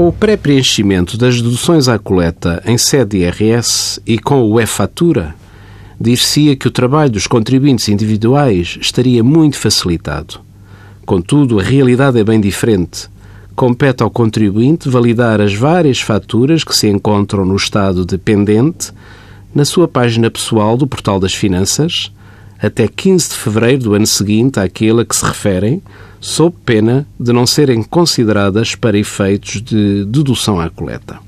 Com o pré-preenchimento das deduções à coleta em sede de IRS e com o e-fatura, dir-se-ia que o trabalho dos contribuintes individuais estaria muito facilitado. Contudo, a realidade é bem diferente. Compete ao contribuinte validar as várias faturas que se encontram no estado dependente na sua página pessoal do Portal das Finanças até 15 de fevereiro do ano seguinte àquele a que se referem, sob pena de não serem consideradas para efeitos de dedução à coleta.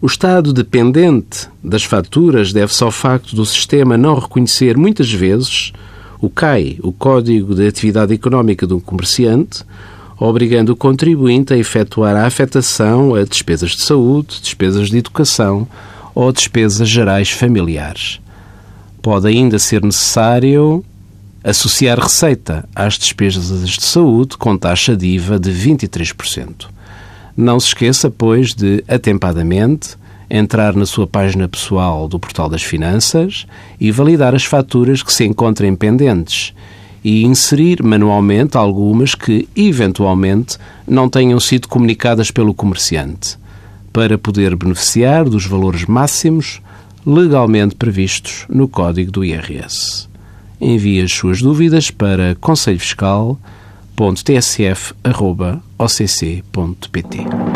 O estado dependente das faturas deve-se ao facto do sistema não reconhecer muitas vezes o CAI, o Código de Atividade Económica do Comerciante, obrigando o contribuinte a efetuar a afetação a despesas de saúde, despesas de educação ou despesas gerais familiares. Pode ainda ser necessário associar receita às despesas de saúde com taxa de IVA de 23%. Não se esqueça, pois, de atempadamente entrar na sua página pessoal do Portal das Finanças e validar as faturas que se encontrem pendentes e inserir manualmente algumas que, eventualmente, não tenham sido comunicadas pelo comerciante, para poder beneficiar dos valores máximos legalmente previstos no Código do IRS. Envie as suas dúvidas para conselhofiscal.tsf.occ.pt.